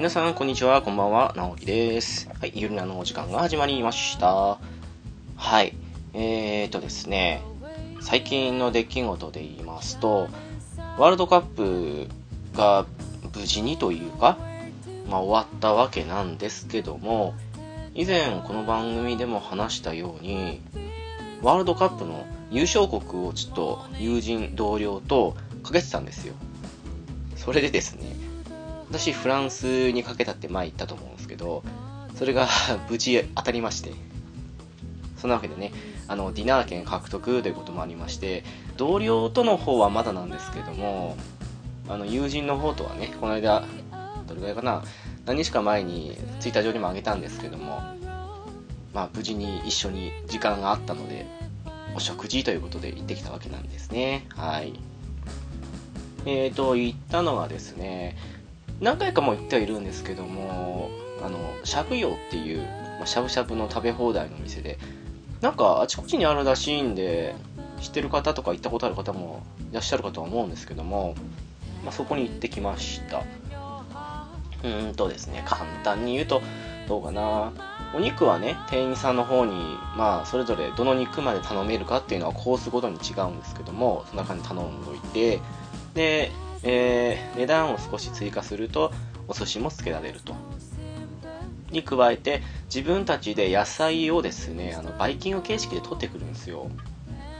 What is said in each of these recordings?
皆さん、こんにちは。こんばんは。直樹です。はい、ゆるなのお時間が始まりました。はい。えーとですね、最近の出来事で言いますと、ワールドカップが無事にというか、まあ、終わったわけなんですけども、以前この番組でも話したように、ワールドカップの優勝国をちょっと友人、同僚とかけてたんですよ。それでですね、私フランスにかけたって前言ったと思うんですけど、それが 無事当たりまして、そんなわけでね、あの、ディナー券獲得ということもありまして、同僚との方はまだなんですけども、あの、友人の方とはね、この間、どれぐらいかな、何日か前にツイッター上にも上げたんですけども、まあ、無事に一緒に時間があったので、お食事ということで行ってきたわけなんですね。はい。えーと、行ったのはですね、何回かも行ってはいるんですけども、あの、しゃぶよっていう、ま、しゃぶしゃぶの食べ放題の店で、なんかあちこちにあるらしいんで、知ってる方とか行ったことある方もいらっしゃるかとは思うんですけども、まあ、そこに行ってきました。うんとですね、簡単に言うと、どうかな。お肉はね、店員さんの方に、まあ、それぞれどの肉まで頼めるかっていうのはコースごとに違うんですけども、その中に頼んどいて、で、えー値段を少し追加すると、お寿司もつけられると。に加えて、自分たちで野菜をですね、あの、バイキング形式で取ってくるんですよ。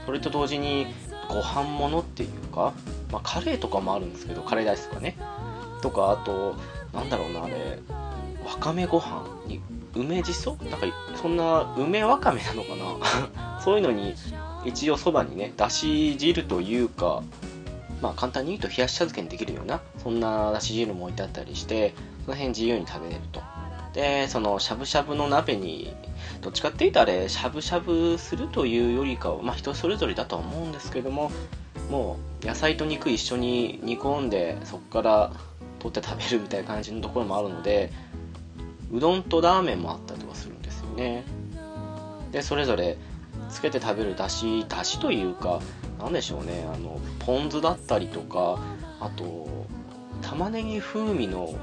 それと同時に、ご飯物っていうか、まあ、カレーとかもあるんですけど、カレーライスとかね。とか、あと、なんだろうな、あれ、わかめご飯に、梅じそなんか、そんな、梅わかめなのかな？そういうのに、一応そばにね、だし汁というか、まあ簡単に言うと冷やし茶漬けにできるような、そんなだし汁も置いてあったりして、その辺自由に食べれると。で、そのしゃぶしゃぶの鍋に、どっちかっていうとあれ、しゃぶしゃぶするというよりかは、まあ人それぞれだとは思うんですけども、もう野菜と肉一緒に煮込んで、そこから取って食べるみたいな感じのところもあるので、うどんとラーメンもあったりとかするんですよね。で、それぞれつけて食べるだし、だしというか、なんでしょうね、あの、ポン酢だったりとか、あと、玉ねぎ風味の、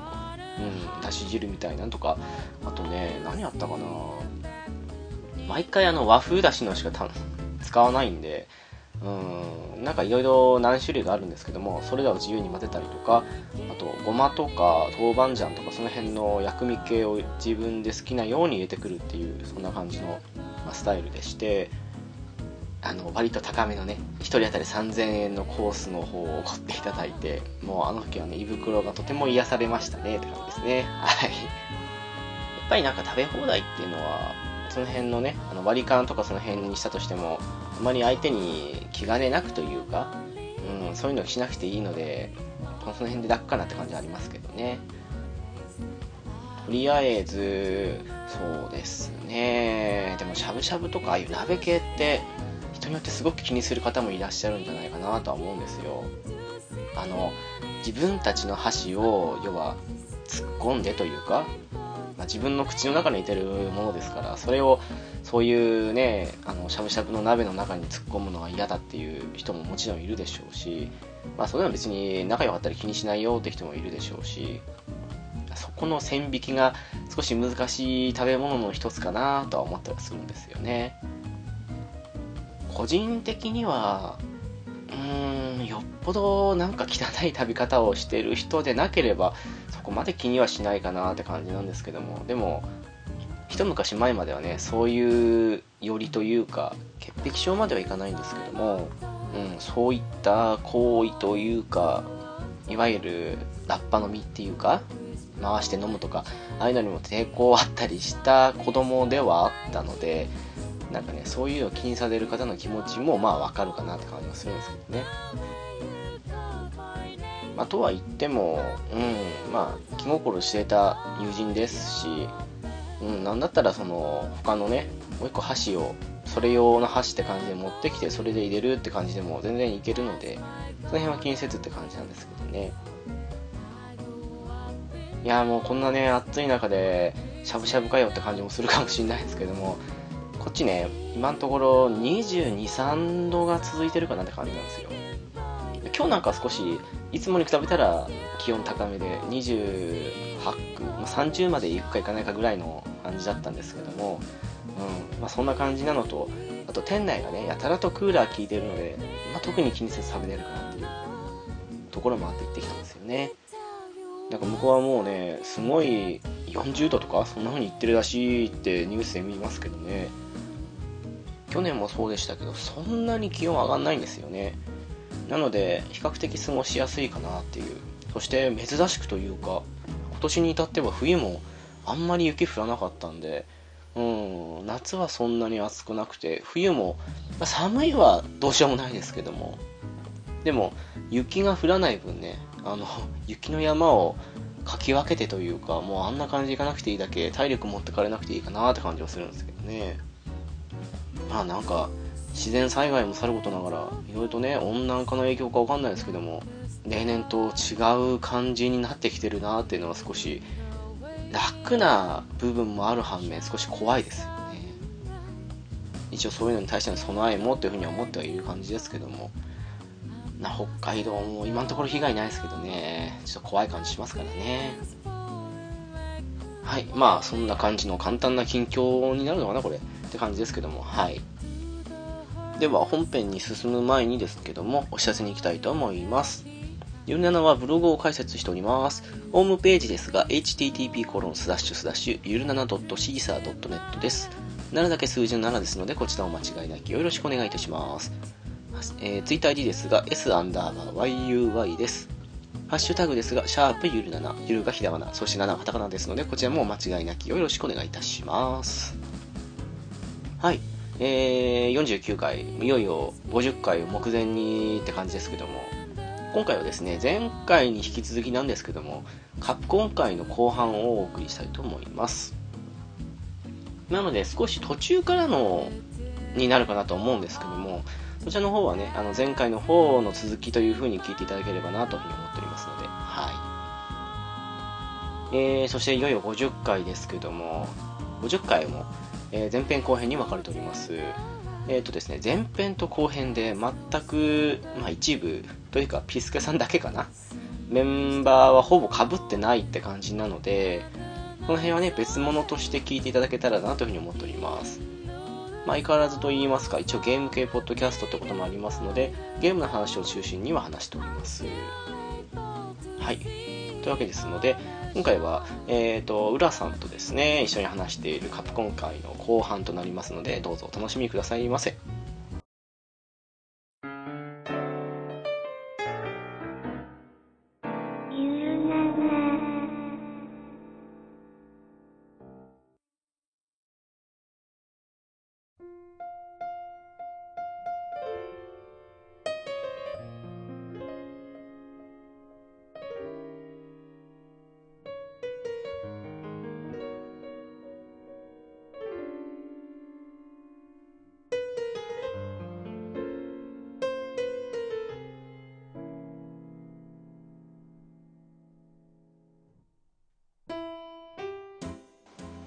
うん、だし汁みたいなのとか、あとね、何やったかな毎回あの和風だしのしかた使わないんで、うん、なんかいろいろ何種類があるんですけども、それらを自由に混ぜたりとか、あと、ごまとか豆板醤とかその辺の薬味系を自分で好きなように入れてくるっていう、そんな感じの、まスタイルでして、あの、割と高めのね、1人当たり3000円のコースの方を買っていただいて、もうあの時はね、胃袋がとても癒されましたね、って感じですね。はい。やっぱりなんか食べ放題っていうのは、その辺のね、あの割り勘とかその辺にしたとしても、あまり相手に気兼ねなくというか、うん、そういうのしなくていいので、その辺で楽かなって感じはありますけどね。とりあえず、そうですね。でもしゃぶしゃぶとかああいう鍋系って、人によってすごく気にする方もいらっしゃるんじゃないかなとは思うんですよ。あの、自分たちの箸を、要は、突っ込んでというか、まあ、自分の口の中にいてるものですから、それを、そういうね、あの、しゃぶしゃぶの鍋の中に突っ込むのは嫌だっていう人ももちろんいるでしょうし、まあ、それは別に仲良かったり気にしないよって人もいるでしょうし、そこの線引きが少し難しい食べ物の一つかなとは思ったりするんですよね。個人的には、うーん、よっぽどなんか汚い食べ方をしてる人でなければ、そこまで気にはしないかなって感じなんですけども、でも、一昔前まではね、そういうよりというか、潔癖症まではいかないんですけども、うん、そういった行為というか、いわゆるラッパ飲みっていうか、回して飲むとか、ああいうのにも抵抗あったりした子供ではあったので、なんかね、そういうのを気にされる方の気持ちもまあわかるかなって感じがするんですけどね。まあ、とは言っても、うん、まあ、気心してた友人ですし、うん、なんだったらその、他のね、もう一個箸を、それ用の箸って感じで持ってきて、それで入れるって感じでも全然いけるので、その辺は気にせずって感じなんですけどね。いや、もうこんなね、暑い中で、しゃぶしゃぶかよって感じもするかもしれないですけども、こっちね、今のところ22、3度が続いてるかなって感じなんですよ。今日なんか少しいつもに比べたら気温高めで28区、まあ、30まで行くか行かないかぐらいの感じだったんですけども、うんまあ、そんな感じなのとあと店内がねやたらとクーラー効いてるので、まあ、特に気にせず食べれるかなっていうところもあって行ってきたんですよねなんか向こうはもうねすごい40度とかそんな風に言ってるらしいってニュースで見ますけどね。去年もそうでしたけどそんなに気温上がんないんですよね。なので比較的過ごしやすいかなっていう。そして珍しくというか今年に至っては冬もあんまり雪降らなかったんでうん夏はそんなに暑くなくて冬も、まあ、寒いはどうしようもないですけども。でも雪が降らない分ねあの雪の山をかき分けてというかもうあんな感じいかなくていいだけ体力持ってかれなくていいかなって感じはするんですけどね。まあなんか自然災害もさることながらいろいろとね温暖化の影響かわかんないですけども例年と違う感じになってきてるなっていうのは少し楽な部分もある反面少し怖いですよね。一応そういうのに対しての備えもっていうふうには思ってはいる感じですけども。な北海道も今のところ被害ないですけどねちょっと怖い感じしますからねはいまあそんな感じの簡単な近況になるのかなこれって感じですけどもはいでは本編に進む前にですけどもお知らせに行きたいと思いますゆるななはブログを開設しております。ホームページですが、http ゆるなな .caesar.net です。7だけ数字の7ですので、こちらも間違いなきよろしくお願いいたします。えー、ツイッター ID ですが、s アンダーバー yuy です。ハッシュタグですが、シャープゆるなな、ゆるがひらがな、そして7はカタカナですので、こちらも間違いなきをよろしくお願いいたします。はい。えー、49回、いよいよ50回を目前にって感じですけども、今回はですね、前回に引き続きなんですけども、カプコン回の後半をお送りしたいと思います。なので、少し途中からのになるかなと思うんですけども、そちらの方はね、あの前回の方の続きという風に聞いていただければなというふうに思っておりますので、はい。えー、そしていよいよ50回ですけども、50回も、えー、前編後編に分かれております。えっ、ー、とですね、前編と後編で全く、まあ、一部というかピスケさんだけかなメンバーはほぼかぶってないって感じなのでこの辺はね別物として聞いていただけたらなというふうに思っておりますまあ、相変わらずと言いますか一応ゲーム系ポッドキャストってこともありますのでゲームの話を中心には話しておりますはいというわけですので今回は、えっ、ー、と、浦さんとですね、一緒に話しているカプコン会の後半となりますので、どうぞお楽しみくださいませ。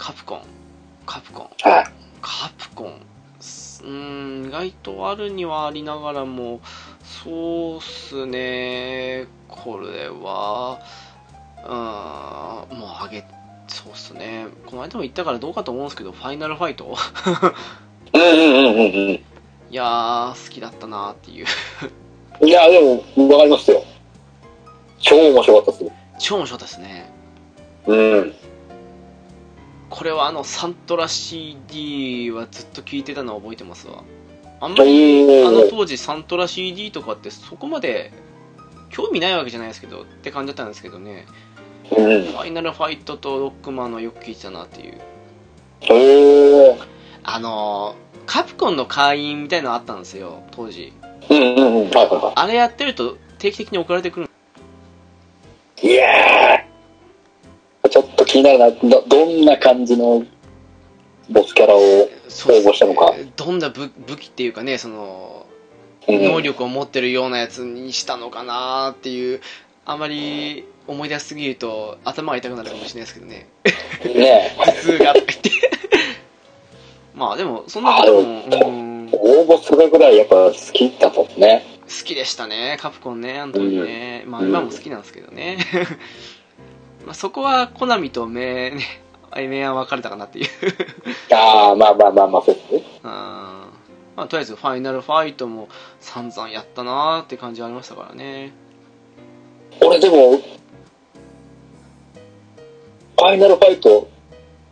カプコン。カプコン。はい。カプコン。うん、意外とあるにはありながらも、そうっすね、これは、うん、もうあげ、そうっすね、この間も言ったからどうかと思うんですけど、ファイナルファイトうんうんうんうんうん。いやー、好きだったなっていういや、でも、わかりますよ。超面白かったっす超面白かったですね。うん。これはあのサントラ CD はずっと聴いてたのを覚えてますわ。あんまりあの当時サントラ CD とかってそこまで興味ないわけじゃないですけどって感じだったんですけどね、ファイナルファイトとロックマンのよく聴いてたなっていう。あのカプコンの会員みたいなのあったんですよ当時。あれやってると定期的に送られてくる。いや気になるなどどんな感じのボスキャラを応募したのか、ね、どんな武武器っていうかねその能力を持ってるようなやつにしたのかなっていうあまり思い出しすぎると頭が痛くなるかもしれないですけどね。ね頭痛がとか言って。まあでもそんなことも、うん、応募するぐらいやっぱ好きだもんね。きでしたね、カプコンね、あの時ね。まあ今も好きなんですけどね。まあそこはコナミと明、ね、明暗分かれたかなっていう。ああ、まあまあまあまあ、そうですね。うん。まあとりあえずファイナルファイトも散々やったなーって感じはありましたからね。俺でも、ファイナルファイト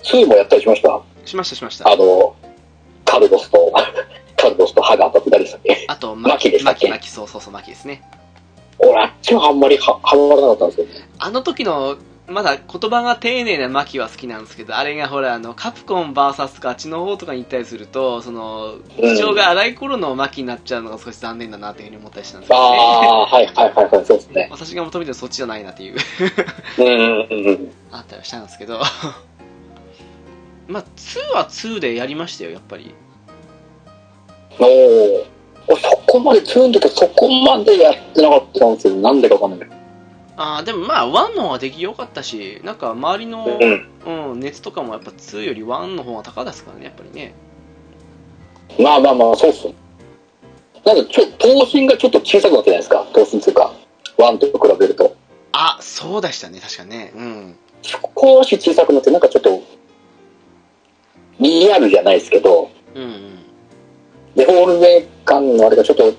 2もやったりしました？しましたしました。あの、カルロスと、カルロスと歯が当たって誰でしたっけ？あと、マキでしたっけ？マキ、マキそうそうそう、マキですね。俺、あっちはあんまりははまらなかったんですよね。あの時の、まだ言葉が丁寧なマキは好きなんですけど、あれがほら、あの、カプコン VS ガチの方とかに行ったりすると、その、口調が荒い頃のマキになっちゃうのが少し残念だなっていうふうに思ったりしたんですけどね。ああ、はいはいはいはい、そうですね。私が求めてるそっちじゃないなっていう、うんうんうん。あったりしたんですけど。まあ、2は2でやりましたよ、やっぱり。おー俺そこまで、2の時はそこまでやってなかったんですよ。なんでかわかんないけど。ああ、でもまあ、1の方が出来良かったし、なんか周りの、うん。うん、熱とかもやっぱ2より1の方が高ですからね、やっぱりね。まあまあまあ、そうっす。なんかちょ、頭身がちょっと小さくなってないですか？頭身っていうか、ワンと比べると。あ、そうでしたね、確かね。うん。少し小さくなって、なんかちょっと、リアルじゃないですけど、うんうん。デフォルメ感のあれがちょっと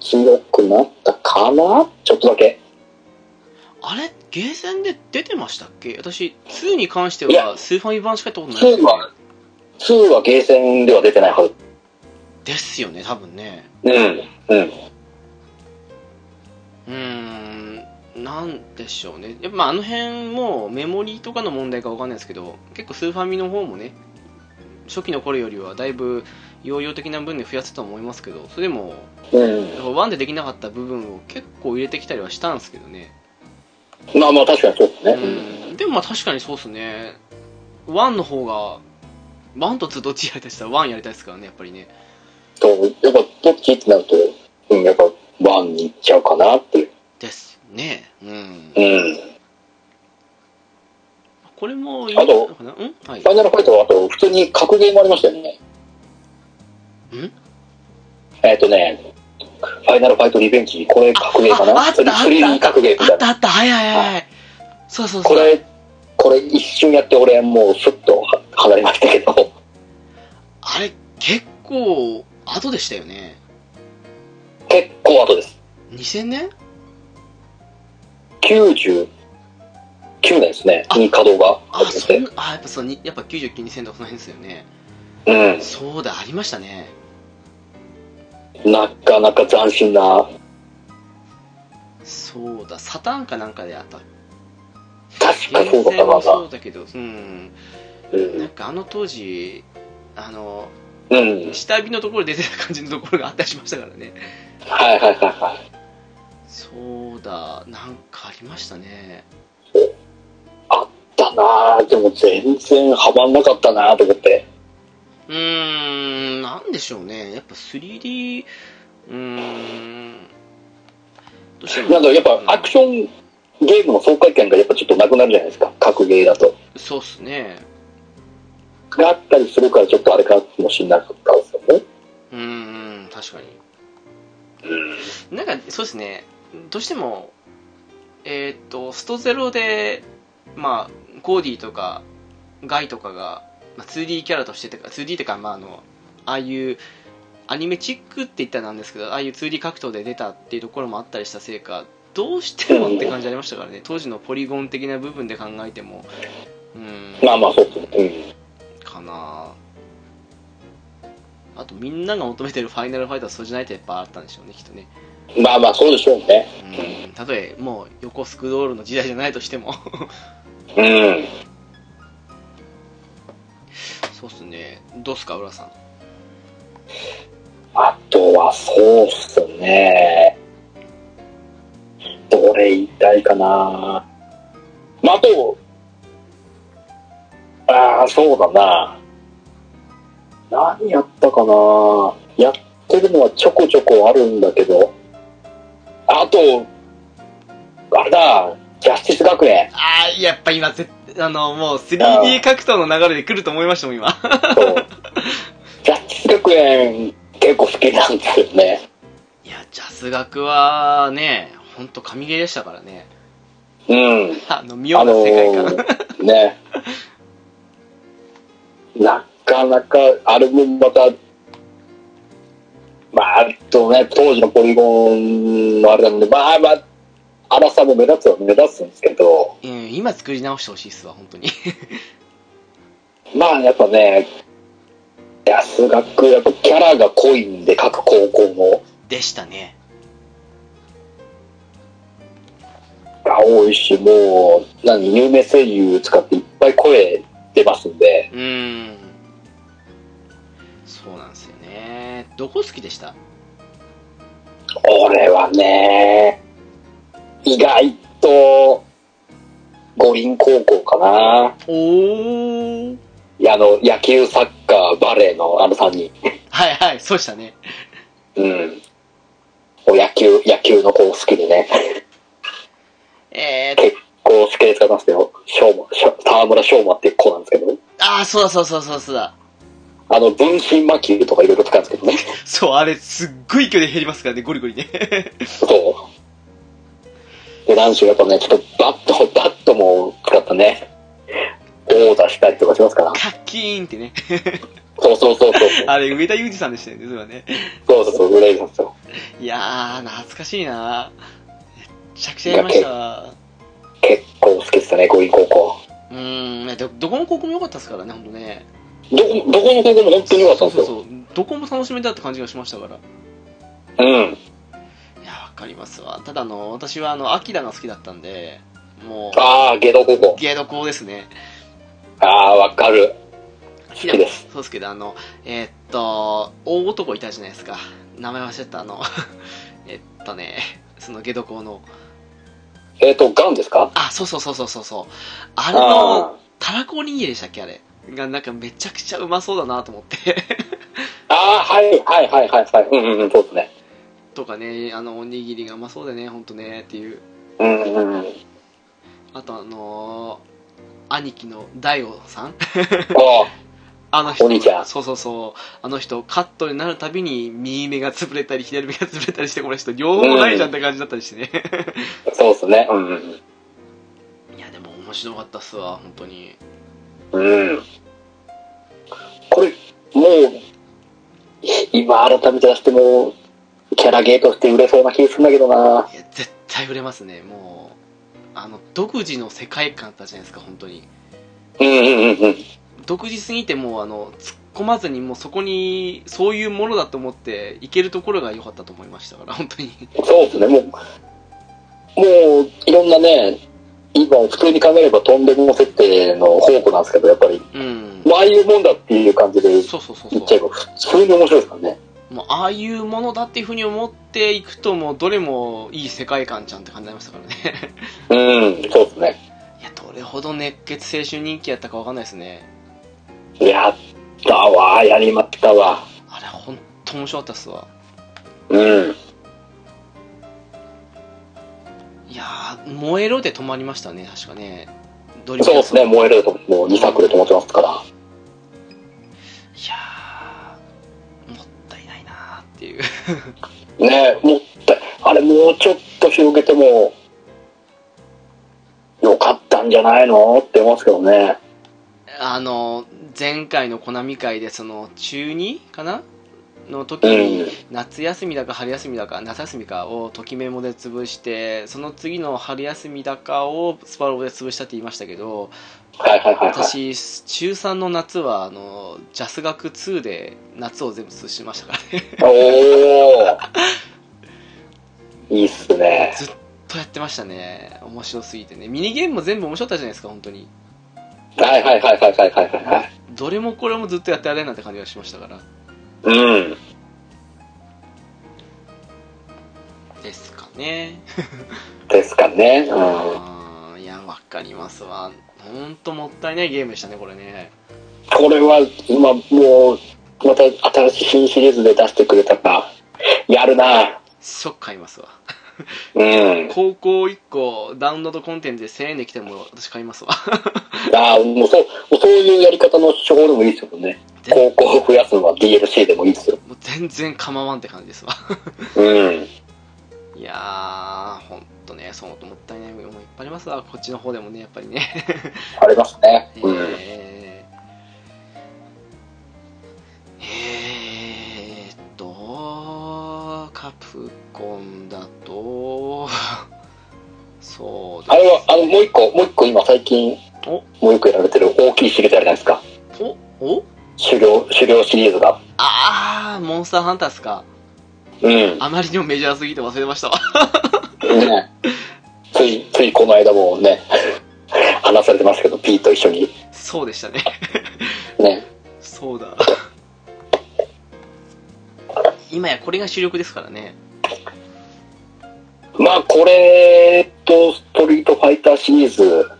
強くなったかな？ちょっとだけ。あれ、ゲーセンで出てましたっけ？私、2に関してはスーファミ版しかやったことないです2は、2はゲーセンでは出てないはず。ですよね、多分ね。うん。うん。うーん、なんでしょうね。やっぱまああの辺もメモリーとかの問題かわかんないですけど、結構スーファミの方もね、初期の頃よりはだいぶ容量的な分で増やせたと思いますけど、それでも、うん。やっぱ1でできなかった部分を結構入れてきたりはしたんですけどね。まあまあ確かにそうですね。うん、でもまあ確かにそうですね。1の方が、1と2どっちやりたいって言ったら1やりたいですからね、やっぱりね。そう、やっぱどっちってなると、うん、やっぱワンに行っちゃうかなっていう。ですね。うん。うん。これもいいあとうん？はいフ。ァイナルファイトはあと普通に格ゲーもありましたよね。ん？えっ、とね、ファイナルファイトリベンジ、これ格ゲーかな？ああったあった 3D 格ゲーみたいな。あったあった、はいはいはいはい。そうそうそう。これ、これ一瞬やって俺もうスッとは離れましたけど、あれ、結構、後でしたよね。結構後です。2000年？99年ですね、あに稼働があ、始めて。そんな、あ、やっぱそう、にやっぱ99、2000とかその辺ですよね。うん。そうだ、ありましたね。なかなか斬新な、そうだ、サターンかなんかであった。確かそうだったな。そうだけど、うん。うんなんかあの当時、あの、うん。下火のところで出てた感じのところがあったりしましたからね。はいはいはいはい。そうだ、なんかありましたね。だなぁ、でも全然ハマんなかったなぁと思って。うーん、なんでしょうね。やっぱ 3D、うーん、どうしてもなんかやっぱアクションゲームの爽快感がやっぱちょっとなくなるじゃないですか、格ゲーだと。そうっすね。があったりするからちょっとあれかもしれなかったですよね。うーん、確かに。なんか、そうですね。どうしても、えーっと、ストゼロで、まあ、コーディとか、ガイとかが、まあ、2D キャラとしててか、2D ってか、まあ、あの、ああいう、アニメチックって言ったらなんですけど、ああいう 2D 格闘で出たっていうところもあったりしたせいか、どうしてもって感じありましたからね。当時のポリゴン的な部分で考えても、うん、まあまあそうですね。かなあとみんなが求めてるファイナルファイトはそうじゃないとやっぱあったんでしょうねきっとねうん。まあまあそうでしょうね。うんたとえもう横スクロールの時代じゃないとしてもうん。そうっすねどうっすか浦さんあとはそうっすね。どれ言いたいかなまああと、ああ、そうだな。何やったかなやってるのはちょこちょこあるんだけど。あと、あれだ、ジャスティス学園。ああやっぱ今ぜあのもう 3D 格闘の流れで来ると思いましたもん今そうジャス学園結構好きなんですよね。いやジャス学はね、ほんと神ゲーでしたからね。うん。あの、妙な世界観。ーね。なかなか、あれもまた、まあ、あとね、当時のポリゴンのあれなんで、まあまあ、荒さも目立つは目立つんですけど、うん、今作り直してほしいっすわ、本当に。まあやっぱね、安学、やっぱキャラが濃いんで、各高校の。でしたね。が多いし、もう、何、有名声優使っていっぱい声出ますんで、うーん。そうなんですよね。どこ好きでした？俺はね、意外と、五輪高校かな。おー。いや、あの、野球、サッカー、バレーのあの3人。はいはい、そうでしたね。うん。お野球、野球の子好きでね、えー、結構好きで使ってますよ。翔馬、しょ沢村翔馬っていう子なんですけど、あー、そうだそうそうそうそうだ。あの、分身魔球とかいろいろ使うんですけどね。そう、あれ、すっごい勢いで減りますからね、ゴリゴリね。そう。で、なんしろやっぱね、ちょっとバット、バットも使ったね、オーダーしたりとかしますから。カッキーンってね。そうそうそうそう。あれ、上田裕二さんでしたよね、それはね。そうそうそう、裏切りますよ。いやー、懐かしいなめっちゃくちゃやりました。結構好きでしたね、五輪高校。うーん、ねど、どこの高校も良かったですからね、ほんとね。どこ、どこの高校も本当に良かったんですよ。そうそうそう。どこも楽しめたって感じがしましたから。うん。かりますわ。ただ、あの、私は、あの、アキラが好きだったんで、もう、ああ、ゲド高校。ゲード校ですね。ああ、わかる。好きですそうですけど、あの、えーっと、大男いたじゃないですか。名前忘れた、あの、えっとね、そのゲド校の、えっ、と、ガンですか？あ、そうそうそうそうそうそう。あの、たらこおにぎりでしたっけ、あれ？が、なんかめちゃくちゃうまそうだなと思って。ああ、はい、はい、はい、はい、はい。うんうんうん、そうですね。とかね、あの、おにぎりがうまそうでね、ほんとね、っていう。うんうんうん。あと、あのー兄貴の大悟さんあ あの人、お兄ちゃんそうそうそう。あの人、カットになるたびに、右目が潰れたり、左目が潰れたりして、この人、両方ないじゃんって感じだったりしてね。あ、そうですね。うんうんいや、でも面白かったっすわ、本当に。うん。うん。これ、もう、今改めて出しても、キャラゲーとして売れそうな気がするんだけどな。いや、絶対売れますね、もう。あの、独自の世界観だったじゃないですか、本当に。うんうんうんうん。独自すぎてもう、あの、突っ込まずに、もうそこに、そういうものだと思って、いけるところが良かったと思いましたから、本当に。そうですね、もう、もう、いろんなね、今普通に考えればとんでも設定の宝庫なんですけど、やっぱり、うん。まあああいうもんだっていう感じで言そうそうそうそっちゃえば普通に面白いですからね。う。もう、ああいうものだっていうふうに思っていくと、もう、どれもいい世界観ちゃんって感じになりましたからね。うん、そうですね。いや、どれほど熱血青春人気やったかわかんないですね。やったわ、やりましたわ。あれ、ほんと面白かったっすわ。うん。いやー、燃えろで止まりましたね、確かね。ドリそうですね、燃えるともう2作で止まってますから。いやーっていう。ねもったい、あれもうちょっと広げても、よかったんじゃないの？って思いますけどね。あの、前回のコナミ会で、その、中2かな？の時に、うん夏休みだか春休みだか、夏休みかをときメモで潰して、その次の春休みだかをスパロボで潰したって言いましたけど。私、中3の夏は、あの、ジャス学2で夏を全部潰しましたからね。おー。いいっすね。ずっとやってましたね。面白すぎてね。ミニゲームも全部面白かったじゃないですか、本当に。はいはいはいはいはいはいはい。どれもこれもずっとやってやれんなって感じがしましたから。うん。ですかね。ですかね。うあーいや、わかりますわ。ほんともったいないゲームでしたね、これね。ん。これは今もう、また新しい新シリーズで出してくれたか。やるな即買いますわ。うん。高校1個ダウンロードコンテンツで1000円で来ても私買いますわ。ああ、もうそう、もうそういうやり方の手法でもいいですよね。全高校を増やすのは DLC でもいいですよ。もう全然構わんって感じですわ。うん。いやー、ほんとね、そう思ったいないもいっぱいありますわ、こっちの方でもね、やっぱりね。ありますね。うん。えー、えーっと、カプコンだと、そうですあれは、あの、もう一個、もう一個今最近、おもう一個やられてる大きいシリーズあるじゃないですか。おお？狩猟、狩猟シリーズが。あー、モンスターハンターっすか。うん。あまりにもメジャーすぎて忘れましたわ。ね。つい、ついこの間もね、話されてましたけど、ピーと一緒に。そうでしたね。ね。そうだ。今やこれが主力ですからね。まあ、これと、ストリートファイターシリーズ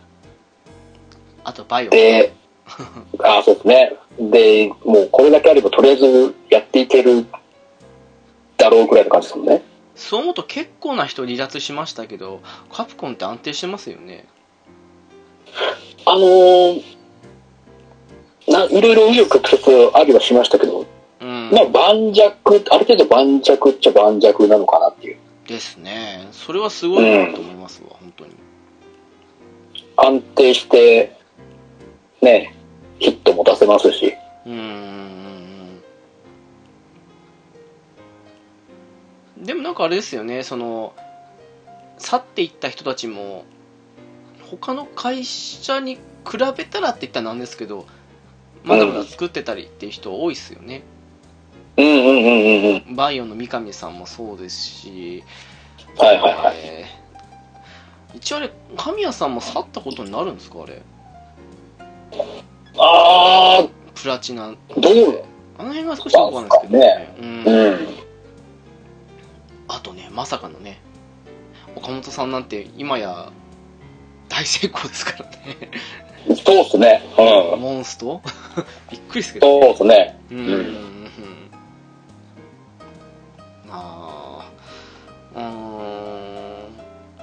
あとバイオ。で、あそうですね。で、もうこれだけあれば、とりあえずやっていけるだろうくらいの感じですもんね。そう思うと結構な人離脱しましたけど、カプコンって安定してますよね。あのーな、いろいろ紆余曲折ありはしましたけど、うん。まあ、盤石、ある程度盤石っちゃ盤石なのかなっていう。ですね。それはすごいなと思いますわ、本当に。安定して、ね、ヒットも出せますし。うーん。でもなんかあれですよね、その、去っていった人たちも、他の会社に比べたらって言ったらなんですけど、まだまだ作ってたりっていう人多いですよね。うんうんうんうんうん。バイオの三上さんもそうですし、はいはいはい。えー一応あれ、神谷さんも去ったことになるんですか、あれ？あプラチナ。ー、どうあの辺が少しよくわかんないですけどね。うんうん。あとね、まさかのね、岡本さんなんて今や大成功ですからね。そうっすね。うん。モンスト？びっくりですけど、そうっすね。うん。うん。うん。あーうーん、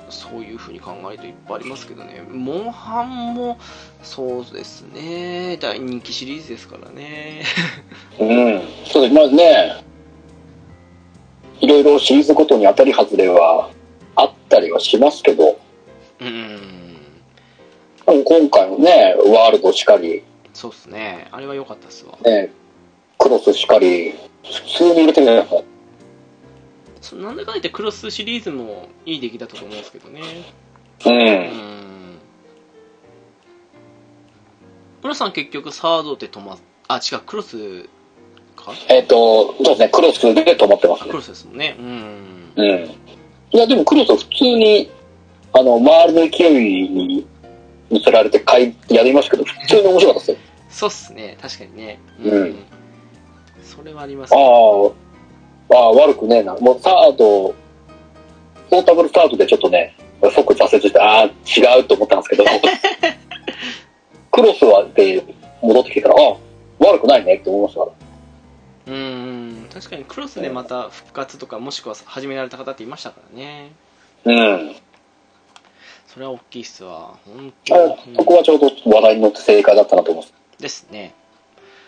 そういうふうに考えるといっぱいありますけどね。モンハンもそうですね。大人気シリーズですからね。うん。そうです。まあね、いろいろシリーズごとに当たり外れはあったりはしますけど、うん。今回のね、ワールドしかり、そうですね。あれは良かったですわ。ね、クロスしかり、普通に売れてるじゃないですか。そなんだかんだ言ってクロスシリーズもいい出来だったと思うんですけどね。う。うんん。村さん結局サードで止まっ、あ、違う、クロスか？えっ、と、そうですね、クロスで止まってますねク。ロスですもんね。うん。うん。いや、でもクロスは普通に、あの、周りの勢いに乗せられて買い、やりましたけど、普通に面白かったですよ。そうっすね。確かにね。うんそれはありますあね。あ、ああ、悪くねえな。もうサード、ポータブルスタートでちょっとね、即挫折して、ああ、違うと思ったんですけど、クロスはで戻ってきてから、ああ、悪くないねって思いましたから。うん。確かにクロスでまた復活とか、もしくは始められた方っていましたからね。うん。それは大きいっすわ。本あ当そこはちょうど話題に乗って正解だったなと思います。ですね。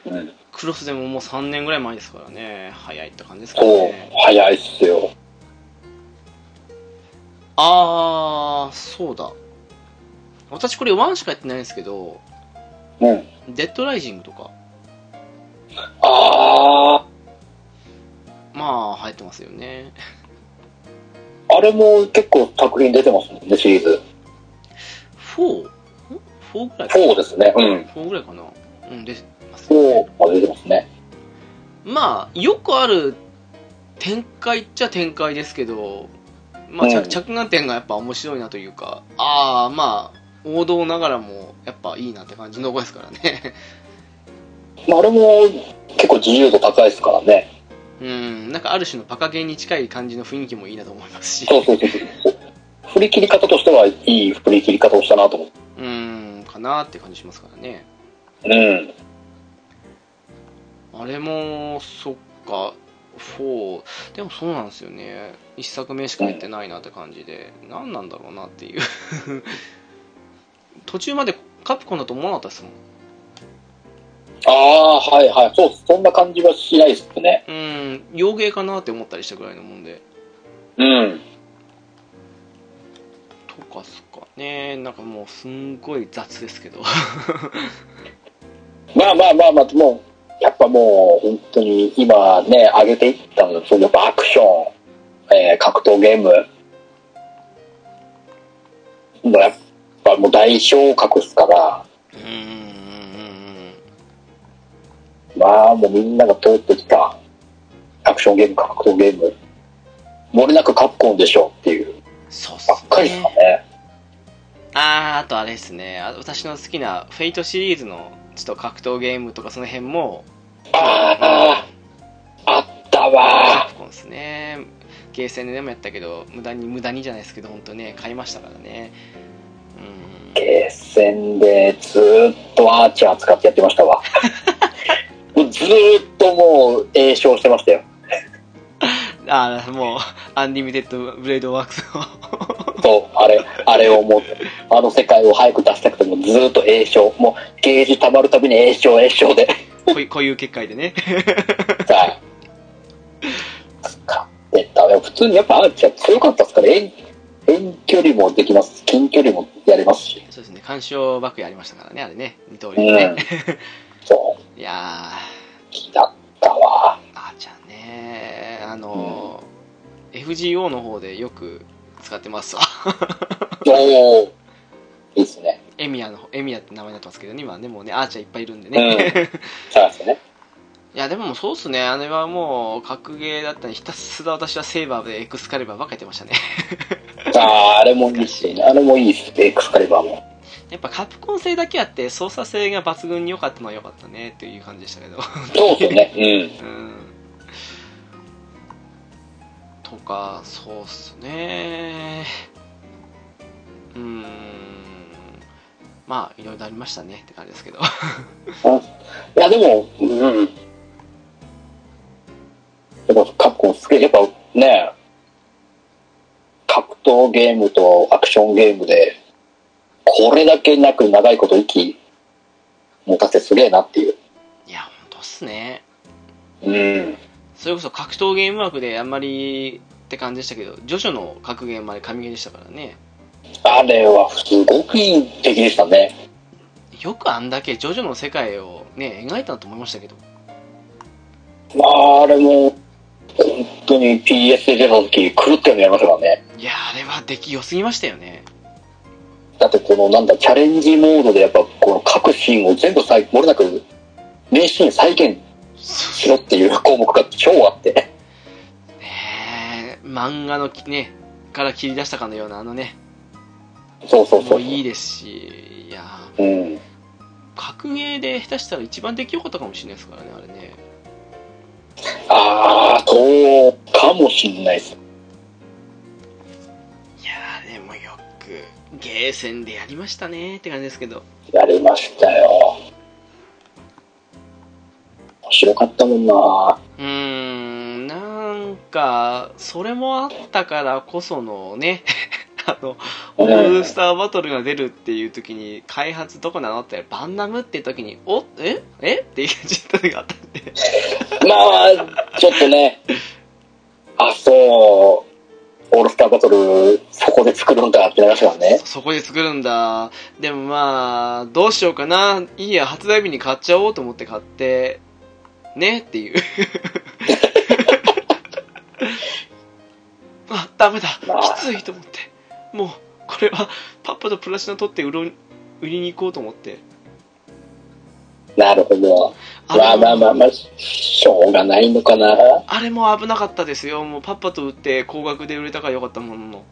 うん。クロスでももう3年ぐらい前ですからね。早いって感じですからそうね。、早いっすよ。あー、そうだ。私これ1しかやってないんですけど、うん。デッドライジングとか、あまあ、入ってますよね。あ、あれも結構作品出てますもんね、シリーズ。4? ん ?4 ぐらい4ですね。うん。4ぐらいかなうん、出てますよね。4まで出てますね。まあ、よくある展開っちゃ展開ですけど、まあ、うん着着眼点がやっぱ面白いなというか、ああ、まあ、王道ながらも、やっぱいいなって感じの子ですからね。まあ、あれも結構自由度高いですからね。うん、なんかある種のパカゲーに近い感じの雰囲気もいいなと思いますし。そうそうそうそう。振り切り方としてはいい振り切り方をしたなと思って。うん、かなって感じしますからね。うん。あれも、そっか、4、でもそうなんですよね。一作目しかやってないなって感じで、何なんだろうなっていう。途中までカプコンだと思わなかったですもん。ああ、はいはい。そう、そんな感じはしないですね。うん、洋芸かなって思ったりしたぐらいのもんで。うん。かねなんかもうすんごい雑ですけど まあまあまあまあ、もう、やっぱもう、本当に今ね、上げていったのは、そうやっぱアクション、えー格闘ゲーム、もうやっぱもう大昇格ですから、うーんうんうん。まあもうみんなが通ってきたアクションゲーム、格闘ゲーム、漏れなくカプコンでしょっていう。そうっすばっかりですかね。ね。あーあとあれですね。あ私の好きなフェイトシリーズのちょっと格闘ゲームとかその辺もああ、あったわカプコンですねゲーセンでもやったけど無駄に無駄にじゃないですけど本当ね買いましたからねうんゲーセンでずーっとアーチャー使ってやってましたわ。もうずーっともう栄唱してましたよ。ああもうアンリミテッドブレードワークスをそう、あれ、あれをもう、あの世界を早く出したくてもずーっと詠唱。もうゲージ溜まるたびに詠唱、詠唱で。こういうこういう結界でね はい。使ってた。いや普通にやっぱアーチャー強かったですから、遠遠距離もできます。近距離もやれますし。そうですね干将莫耶ありましたからねあれね二刀うん流でね。そう、いや好きだったわ。ーあーちゃんねあのー FGO の方でよく使ってますわおおいいっすね。エミヤのエミヤって名前になってますけどね今ねもうねアーチャーいっぱいいるんでうんね、そうですね。いやでもそうっすねあれはもう格ゲーだったりひたすら私はセーバーでエクスカリバーばっかやってましたね ああ、あれもいいっすね。あれもいいっすね。エクスカリバーも。やっぱカプコン製だけあって操作性が抜群に良かったのは良かったねっていう感じでしたけどそうですよね。うん。うんかそうっすねうんまあいろいろありましたねって感じですけどいや、でも、うん。やっぱカプコン好き。やっぱね、格闘ゲームとアクションゲームで、これだけなく長いこと息持たせすげえなっていう。いや本当っすねうん。それこそ格闘ゲーム枠であんまりって感じでしたけどジョジョの格ゲームまで神ゲーでしたからねあれはすごくいい出来でしたね。よくあんだけジョジョの世界をね描いたなと思いましたけどまあ、あれも、本当に PS で出た時狂ったようにやりましたからね。いやあれは出来良すぎましたよねだってこのなんだ、チャレンジモードでやっぱこの各シーンを全部再、漏れなく、名シーン再現しろっていう項目が超あって。漫画のねから切り出したかのようなあのねそうそうそう。もういいですしいやうん。格ゲーで下手したら一番出来良かったかもしれないですからねあれねああ、そうかもしんないです。いやーでもよくゲーセンでやりましたねって感じですけどやりましたよ。面白かったもんなうーんなんかそれもあったからこそのね あのオールスターバトルが出るっていう時に開発どこなのってバンナムって時におええ？っていう感じだったのがあったんで。まあ、ちょっとね、あ、そう、オールスターバトル、そこで作るんだってなりましたね。そこで作るんだ。でもまあどうしようかな。いいや発売日に買っちゃおうと思って買ってねっていう あダメだ。まあ。きついと思って。もうこれはパッパとプラチナ取って売ろ売りに行こうと思って。なるほど。あまあまあまあまあ、しょうがないのかな。あれも危なかったですよ。もうパッパと売って高額で売れたからよかったものの。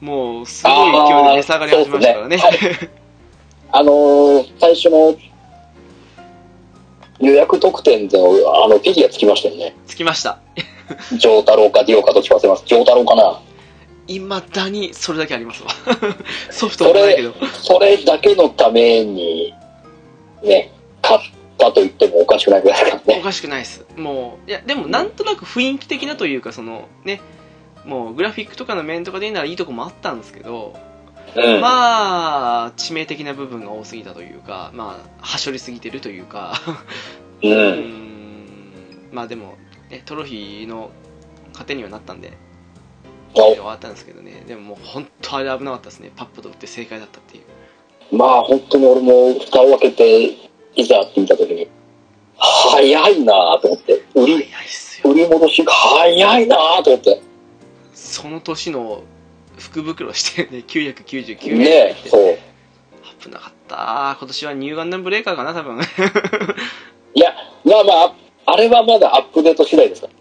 もうすごい勢いで値下がり始めましたからね。あ のー最初の予約特典でのあのフィギュアつきましたよね。つきましたジョータロウかディオかどっちか忘れます。ジョータロウかな。いまだにそれだけありますわ ソフトもないけどそれだけのために、ね、買ったと言ってもおかしくないぐらいですからね。おかしくないですもういやでもなんとなく雰囲気的なというかそのねもうグラフィックとかの面とかで言うならいいとこもあったんですけど、うん。まあ致命的な部分が多すぎたというかまあはしょりすぎてるというかう。うん んまあでも、ね、トロフィーの糧にはなったんで終わったんですけどね。でももう本当あれ危なかったですね。パッポと打って正解だったっていう。まあ本当に俺も蓋を開けて、いざって見たときに、早いなと思って、売り、売り戻しが早いなと思って。その年の福袋してね999円ねえ、そう。危なかった今年はニューガンダムブレーカーかな多分。いや、まあまあ、あれはまだアップデート次第ですか？ら。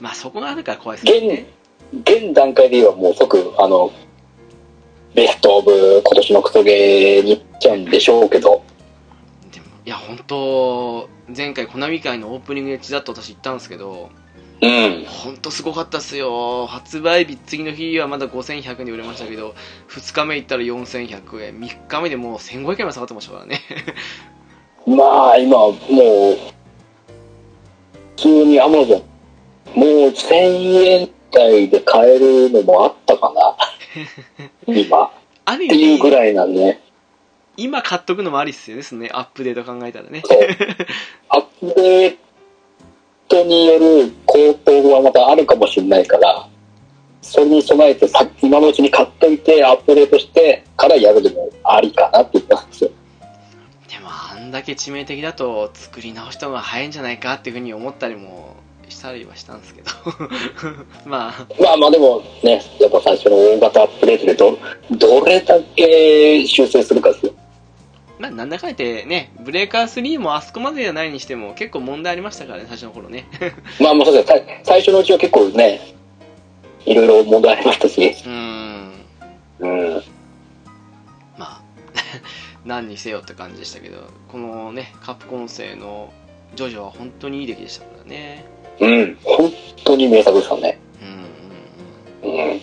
まあそこがあるから怖いですね。現、現段階で言えばもう即、あの、ベストオブ今年のクソゲーに行っちゃうんでしょうけど、でもいや本当前回コナミ会のオープニングでちらっと私言ったんですけどうん。本当すごかったっすよ。発売日次の日はまだ5100円で売れましたけど2日目行ったら4100円。3日目でもう1500円まで下がってましたからね。まあ今もう、にアマゾン、もう1000円台で買えるのもあったかな？今。あるっていうぐらいなんでね。今買っとくのもありっすよねそのねアップデート考えたらね。アップデートによる高騰はまたあるかもしれないから、それに備えてさ今のうちに買っといてアップデートしてからやるでもありかなって言ってますよ。でもあんだけ致命的だと作り直した方が早いんじゃないかっていうふうに思ったりもしたりはしたんですけど。まあ。まあまあでもね、やっぱ最初の大型アップデートでど、どれだけ修正するかですよ。まあなんだかんだ言ってねブレーカー3もあそこまでじゃないにしても結構問題ありましたからね最初の頃ね。まあまあそうですね、最最初のうちは結構ね、いろいろ問題ありましたし、うーん。うん。まあ 何にせよって感じでしたけどこのねカプコン製のジョジョは本当にいい出来でしたからねうん。本当に名作ですからね。うんうんうんうん。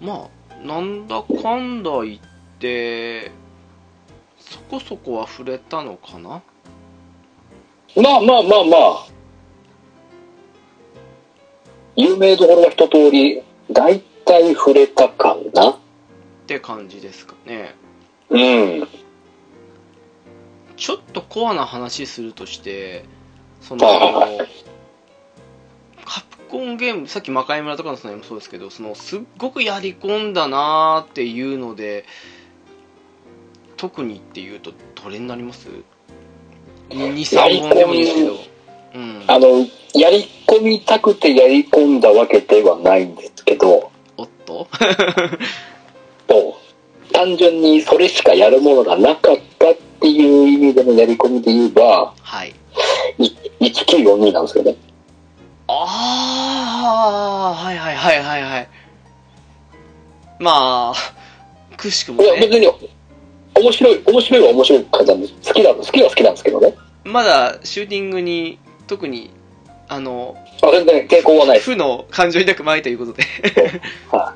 まあなんだかんだ言ってそこそこは触れたのかな？まあまあまあまあ、有名どころは一通り、大体触れたかな。って感じですかね。うん。ちょっとコアな話するとしてそのカプコンゲームさっき魔界村とかのそのもそうですけどそのすっごくやり込んだなーっていうので特にっていうとどれになります？23本でもいいですけど。うん。あの、やり込みたくてやり込んだわけではないんですけど、おっと？と単純にそれしかやるものがなかったっていう意味でのやり込みで言えば、はいい1942なんですよね。ああはいはいはいはいはいまあくしくもいや、別ねに、面白い、面白いは面白い感じなんです。好きな、好きは好きなんですけどね。まだシューティングに特にあのあ全然抵抗はない。負の感情抱く前ということでは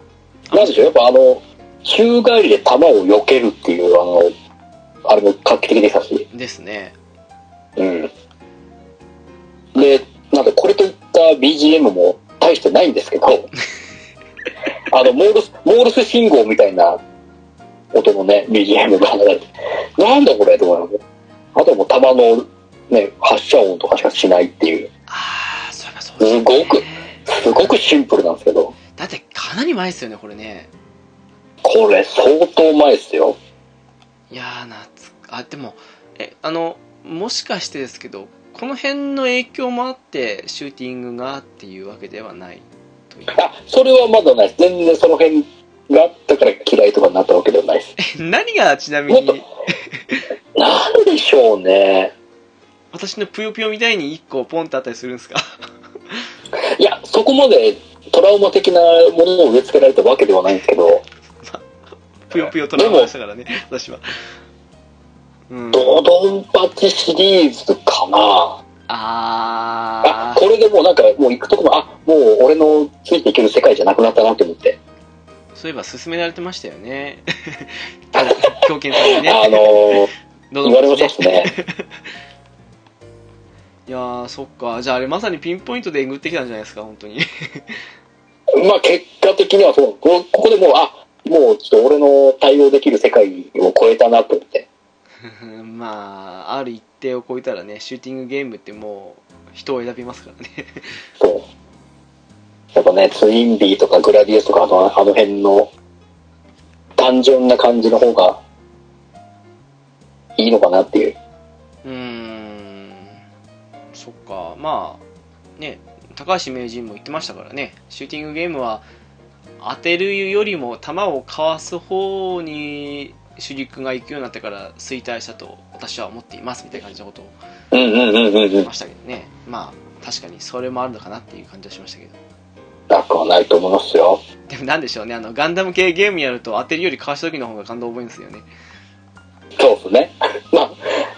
い。なんでしょう、やっぱあの、宙返りで弾を避けるっていう、あの、あれも画期的でしたし。ですねうん。で、なんでこれといった BGM も大してないんですけど、あの、モールス、モールス信号みたいな音のね、BGM が流れて、なんだこれと思います。あとはもう弾のね、発射音とかしかしないっていう、ああそういえばそうですねすごくすごくシンプルなんですけど、だってかなり前ですよねこれねこれ相当前ですよ。いやーなつあでもえあのもしかしてですけどこの辺の影響もあってシューティングがっていうわけではないというあ、それはまだない。全然その辺があったから嫌いとかになったわけではないです。何がちなみに？なんでしょうね。私のぷよぷよみたいに1個ポンってあったりするんですか？いや、そこまでトラウマ的なものを植え付けられたわけではないんですけど、ぷよぷよトラウマでしたからね私は。うん。ドドンパチシリーズかな。ああ、ーこれでもうなんかもう行くとこも、あ、もう俺のついていける世界じゃなくなったなって思って。そういえば勧められてましたよね。ただ狂犬さんにね。あのー、ど言われましたしね。いやーそっか。じゃああれまさにピンポイントでえぐってきたんじゃないですか本当に。まあ結果的にはそう、こここでもう、あ、もうちょっと俺の対応できる世界を超えたなと思って。まあある一定を超えたらねシューティングゲームってもう人を選びますからねそう。やっぱね、ツインビーとかグラディウスとかあのあの辺の単純な感じの方がいいのかなっていう。うーんそっかまあね高橋名人も言ってましたからねシューティングゲームは当てるよりも球をかわす方に主軸が行くようになってから衰退したと私は思っていますみたいな感じのことを。言いましたけどね。まあ確かにそれもあるのかなっていう感じはしましたけど。なくはないと思いますよ。でもなんでしょうね。あのガンダム系ゲームやると当てるよりかわした時の方が感動を覚えるんですよね。そうですね。まあ、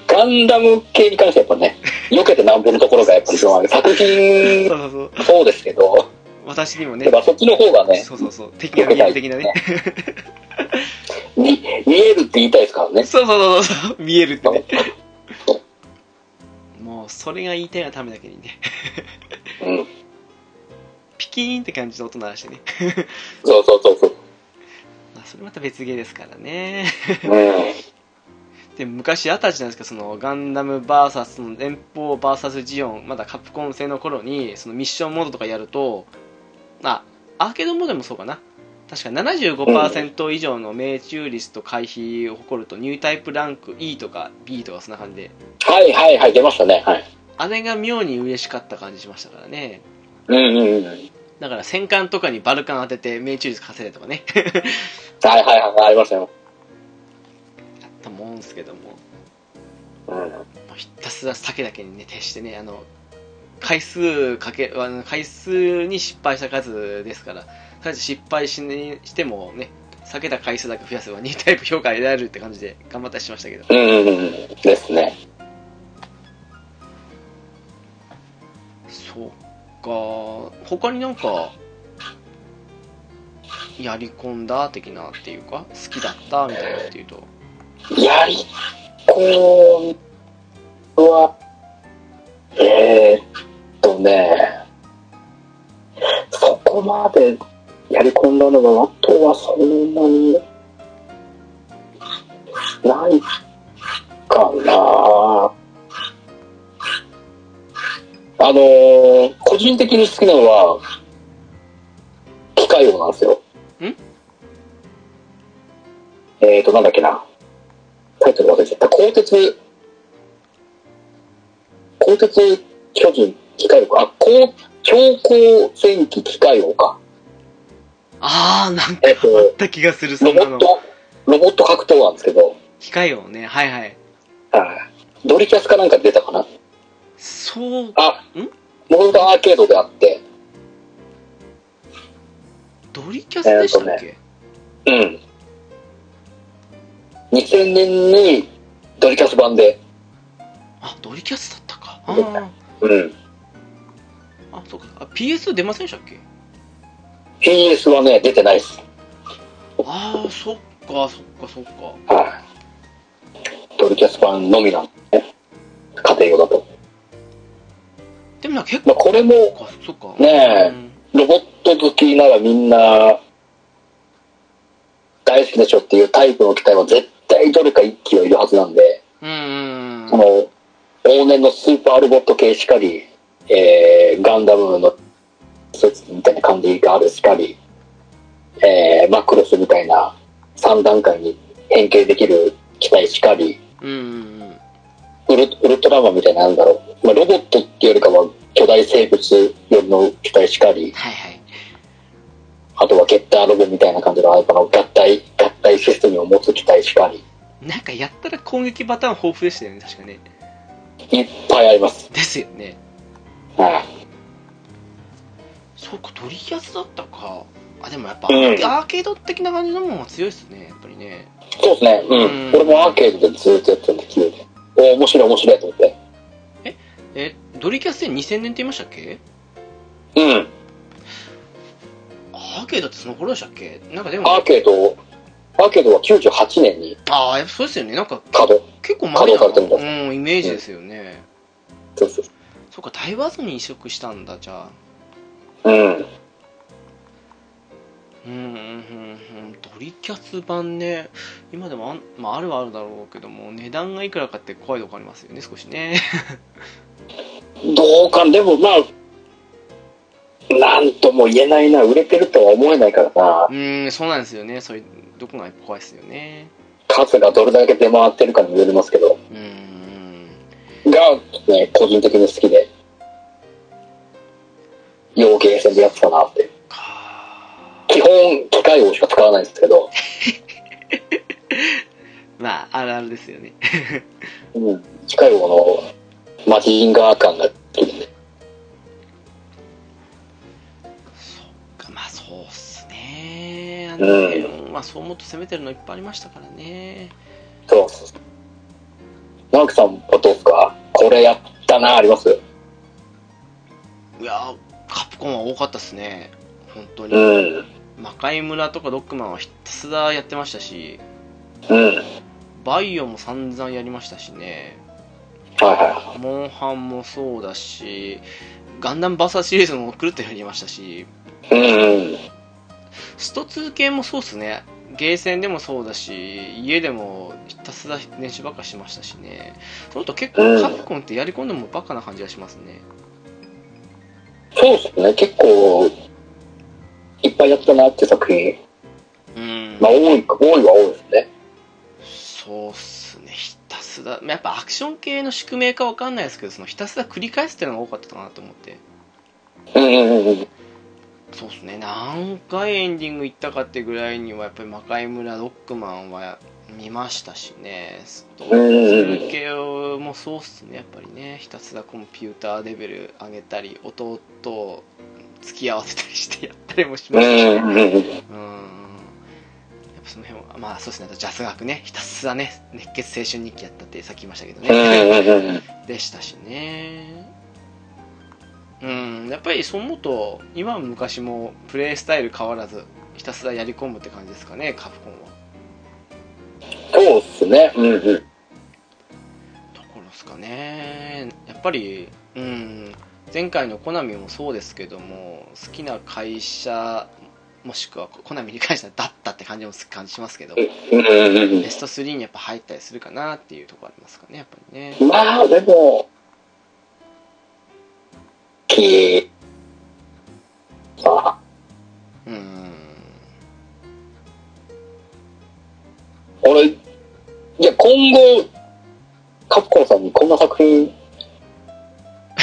ガンダム系に関してはやっぱね、避けてなんぼのところがやっぱり作品 そうですけど、私にもね。そっちの方がね、そうそうそう。敵が見える的なね。見見えるって言いたいですからね。そうそうそうそう。見えるってね。もうそれが言いたいがためだけにね。うん。ピキーンって感じの音鳴らしてね。そうそうそうそう。まあそれまた別ゲーですからね。うん。で昔あったじゃないですか。そのガンダム VS の連邦 VS ジオン。まだカプコン製の頃にそのミッションモードとかやるとあアーケードモードもそうかな確か75%以上の命中率と回避を誇るとニュータイプランク E とか B とかそんな感じではいはいはい、出ましたね。はい。あれが妙に嬉しかった感じしましたからねうんうんうん。だから戦艦とかにバルカン当てて命中率稼いでとかねはいはいはい、ありましたよ。やったもんですけどもうん。もうひたすら酒だけにね徹してねあの回数かけ回数に失敗した数ですからとりあえず失敗し,、ね、してもね避けた回数だけ増やせば2タイプ評価得られるって感じで頑張ったりしましたけどうん。ですね。そうか他になんかやり込んだ的なっていうか好きだったみたいなっていうと？やりこんは、えー、っとね、そこまでやり込んだのが、あとはそんなに、ないかなあのー個人的に好きなのは、機械音なんですよ。ん？えーと、なんだっけな。タイトル忘れちゃった。鋼鉄、鋼鉄巨人機械王か。あ、高超高戦機機械王か。ああなんかえっと、あった気がするそんなのロボット、ロボット格闘なんですけど、機械音ねはいはいはいドリキャスかなんかで出たかな。そうあん、モードアーケードであって、ドリキャスでしたっけ、うん。2000年にドリキャス版で、あドリキャスだったかうん。あそうかあ PS 出ませんでしたっけ？PS はね、出てないです。ああそっかそっかそっかはい。ドリキャス版のみなんですね。家庭用だと。でもな結まあ、これも、そっかねえうんロボット好きならみんな、大好きでしょっていうタイプの機体は絶対どれか一機はいるはずなんで、うんうんその、往年のスーパーロボット系しかり、えー、ガンダムの説みたいな感じがあるしかり、えー、マクロスみたいな3段階に変形できる機体しかり、うんうんうん。ウルウルトラマンみたいななんだろう、まあ、ロボットっていうよりかは巨大生物よりの機体しかり、はいはい。あとはゲッターロボみたいな感じのあの合体、合体システムを持つ機体しかり、なんかやったら攻撃パターン豊富でしたよね確かね。いっぱいあります。ですよね。はいそうかドリキャスだったか。あでもやっぱ、うん。アーケード的な感じのもんは強いっすねやっぱりね。そうですね。うん。うん。俺もアーケードでずっとやってたんで、急に。お面白い面白いと思って。え？ドリキャスで2000年って言いましたっけ？うん。アーケードってその頃でしたっけ？なんかでも。アーケード、アーケードは98年に。ああやっぱそうですよね。なんか。結構前だ。うんイメージですよね、そうそうそっかダイワーズに移植したんだじゃあうん。うんうんうんうんドリキャス版ね今でもあん、まあ、あるはあるだろうけども値段がいくらかって怖いとこありますよね少しねどうか、でもまあ、なんとも言えないな、売れてるとは思えないからなう。ーん、そうなんですよね。そういう、どこが怖いですよね。数がどれだけ出回ってるかにもよりますけど。うーん。が、ね、個人的に好きで、洋ゲーセンでやってたなって。か基本、機械音しか使わないんですけど、まあ、あるあるですよね。うん、機械音のマジンガー感が好きでね。かまあ、そうっすね。あの辺、まあ、そう思うと攻めてるのいっぱいありましたからね。そうそうそう。直樹さんはどうですかこれやったな、あります？いやーカプコンは多かったっすね。本当に。うん。魔界村とかロックマンはひたすらやってましたし、うん。バイオも散々やりましたしね。はいはモンハンもそうだし、ガンダムバーサーシリーズも狂ったようにやりましたし、い。うん。スト2系もそうっすね。ゲーセンでもそうだし、家でもひたすら練習ばっかしましたしね。そのと結構カプコンってやり込んでもバカな感じがしますね。そうですね、結構、いっぱいやったなって作品。うん。まあ、多い、多いは多いですね。そうっすね。ひたすら、やっぱアクション系の宿命かわかんないですけど、そのひたすら繰り返すっていうのが多かったかなと思って。うんうんうんうん。そうですね。何回エンディング行ったかってぐらいにはやっぱり魔界村ロックマンは見ましたしね。ストうんうんうんー系もそうっすね。やっぱりね。ひたすらコンピューターレベル上げたり音と付き合わせたりしてやったりもしましたしねうんその辺はまあそうですね。ジャス学ね。ひたすらね熱血青春日記やったってさっき言いましたけどうん。ね。でしたしねうんやっぱりそう思うと今も昔もプレイスタイル変わらずひたすらやり込むって感じですかねカプコンはそうっすね。うんうん。ところですかねやっぱりうん前回のコナミもそうですけども好きな会社もしくはコナミに関してはだったって感じも感じしますけどベスト3にやっぱ入ったりするかなっていうところありますかねやっぱりねうん。まあ、でも、き、まあ、うん俺、いや、今後、カプコンさんにこんな作品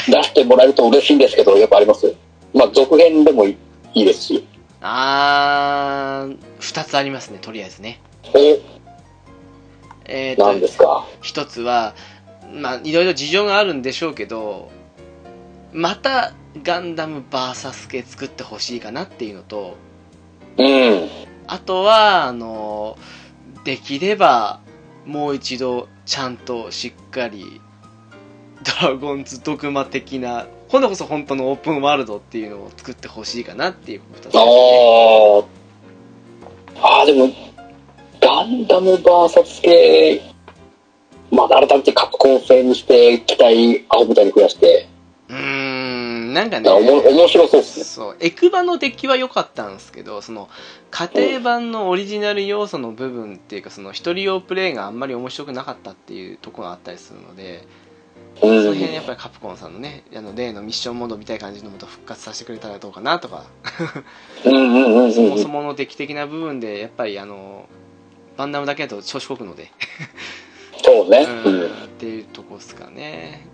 出してもらえると嬉しいんですけど、やっぱあります？まあ、続編でもいいですし。あー2つありますねとりあえずね。え、えー、何とですか？一つはまあいろいろ事情があるんでしょうけどまたガンダム VS 系作ってほしいかなっていうのとうん。あとはあのできればもう一度ちゃんとしっかりドラゴンズドグマ的な今度こそ本当のオープンワールドっていうのを作ってほしいかなっていう2つですああー、でも、ガンダム VS 系、まあ、改めてカプコン製にして、機体、青みたいに増やして、なんかねあおも面白そうですね。そうエクバの出来は良かったんですけどその家庭版のオリジナル要素の部分っていうかその一人用プレイがあんまり面白くなかったっていうところがあったりするので、うそのん。辺やっぱりカプコンさんのねあの例のミッションモードみたいな感じのもと復活させてくれたらどうかなとか。そもそもの出来的な部分でやっぱりあのバンダムだけだと調子こくのでそうね。ううんん。っていうとこですかね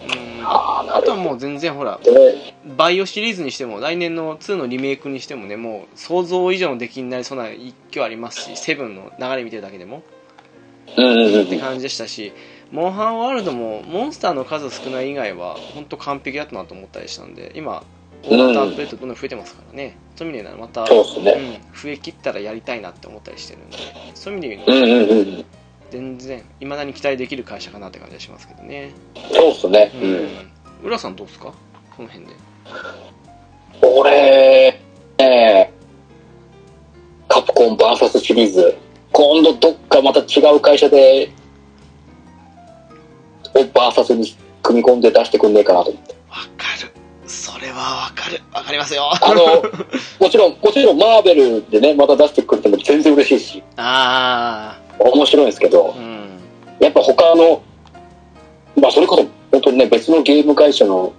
うんあ。とはもう全然ほらで、バイオシリーズにしても来年の2のリメイクにしてもねもう想像以上の出来になりそうな一挙ありますしセブンの流れ見てるだけでも。って感じでしたしモンハンワールドもモンスターの数少ない以外は本当完璧だったなと思ったりしたんで今大型アップデートどんどん増えてますからね、そういう意味ではまた、ね。うん、増え切ったらやりたいなって思ったりしてるんでそういう意味で言ううんとうんうん。全然いまだに期待できる会社かなって感じがしますけどね。そうっすね。ううん。ん。浦さんどうですか？この辺で。俺、ねカプコン VS シリーズ、今度どっかまた違う会社で、を VS に組み込んで出してくんねえかなと思って。わかる。それはわかる。わかりますよ。あの、もちろん、もちろんマーベルでね、また出してくれても全然嬉しいし、あ面白いんですけどあ、うんやっぱ他の、まあそれこそ本当にね、別のゲーム会社の、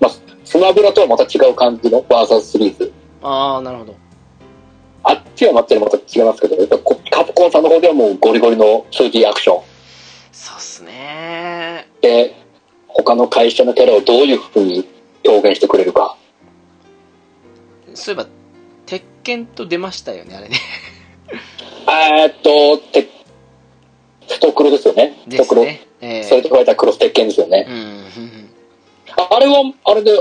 まあ、スマブラとはまた違う感じのバーサスシリーズ。ああ、なるほど。あっちはまったりまた違いますけど、やっぱこカプコンさんの方ではもうゴリゴリの 2D アクション。そうっすね。で、他の会社のキャラをどういう風に表現してくれるか。そういえば、鉄拳と出ましたよね、あれね。えーっと、て、ストクロですよね。ストクロ。ですね。えそれと書いたクロス鉄拳ですよねー。。うん。ああれは、あれで、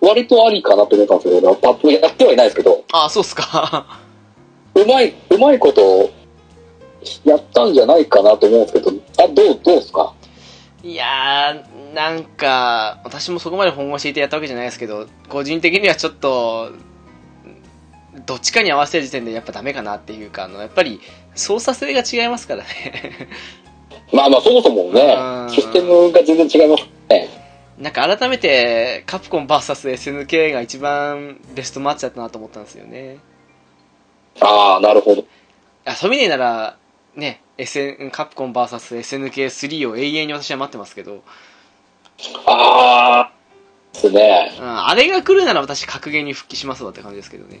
割とありかなと思ったんですけど、パップやってはいないですけど、ああ、そうっすか。うまい、うまいこと、やったんじゃないかなと思うんですけど、あ、どう、どうですか？いやー、なんか、私もそこまで本腰入れてやったわけじゃないですけど、個人的にはちょっと、どっちかに合わせる時点でやっぱダメかなっていうか、あの、やっぱり操作性が違いますからね。まあまあ、そもそもねう、んシステムが全然違いますね。なんか改めて、カプコン VSSNK が一番ベストマッチだったなと思ったんですよね。ああ、なるほど。あ、そういう意味でなら、ね、SN、カプコン VSSNK3 を永遠に私は待ってますけど、ああ、ですね。うん、あれが来るなら私格ゲーに復帰しますわって感じですけどね。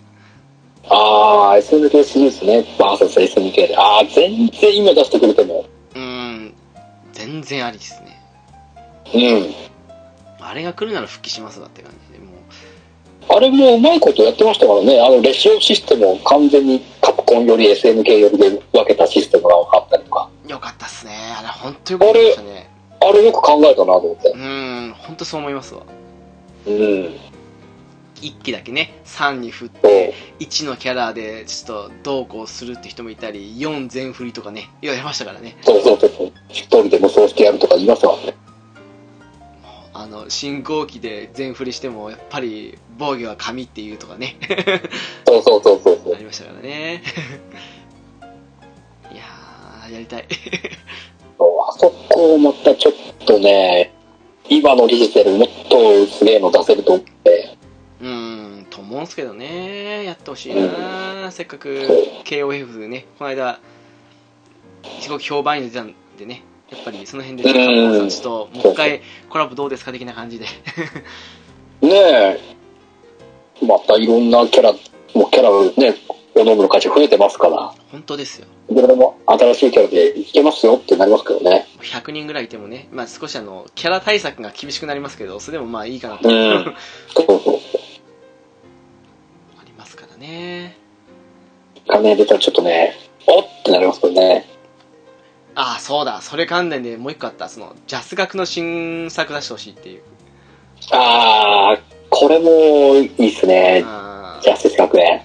ああ、SNK シリーズね、バーサス SNK で。ああ、全然今出してくれても。うん、全然ありですね。うん。あれが来るなら復帰しますわって感じで、もう、あれもうまいことやってましたからね、あの、レシオシステムを完全にカプコンより SNK よりで分けたシステムがあったりとか。よかったっすね。あれ、本当よかったでしたね。あれよく考えたなと思ってう。ん、本当そう思いますわ。うん。1機だけね、3に振って、1のキャラでちょっとどうこうするって人もいたり、4全振りとかね、やりましたからね。そうそうそうそう。一人で無双してやるとか言いますわね。あの、信号機で全振りしても、やっぱり防御は紙っていうとかね、そうそうそうそうそうあ。りましたからね。いやー、やりたい。あそこまたちょっとね、今の技術よりもっとすげえの出せると思って。と思うんすけどね、やってほしいな、せっかく KOF ね、この間、すごく評判に出たんでね、やっぱりその辺で、カッコさんちょっと、もう一回コラボどうですか的な感じで。ねえ、またいろんなキャラ、もうキャラね、おのおのの価値増えてますから、本当ですよ。いくらでも新しいキャラでいけますよってなりますけどね。100人ぐらいいてもね、まあ少しあの、キャラ対策が厳しくなりますけど、それでもまあいいかなと、うん。あそうそう。ね。画面出たらちょっとね、おってなりますけどね。ああ、そうだ、それ関連でもう一個あった、その、ジャス学の新作出してほしいっていう。あー、これもいいっすね。ジャス学園。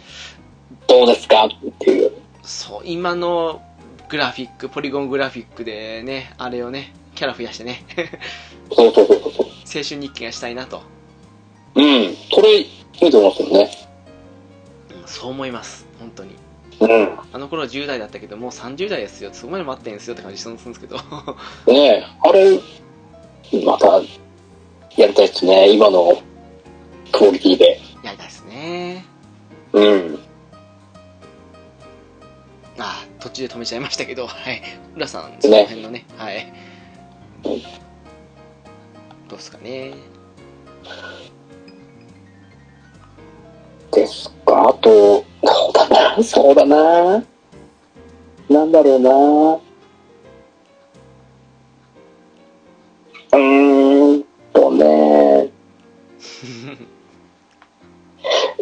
どうですかっていう。そう、今のグラフィック、ポリゴングラフィックでね、あれをね、キャラ増やしてね、そうそうそうそう。青春日記がしたいなと、うん。それ、いいと思いますよね。うんそう思います、本当に。うん。あの頃は10代だったけど、もう30代ですよ、そこまで待ってんですよって感じするんですけど、ねえ、あれ、また、やりたいですね。今のクオリティで。やりたいですね。うん。あー途中で止めちゃいましたけど、はい。浦さん、その辺のね、はい。どうですかね。ですか？あと、そうだな、そうだな。なんだろうな。うーんとね。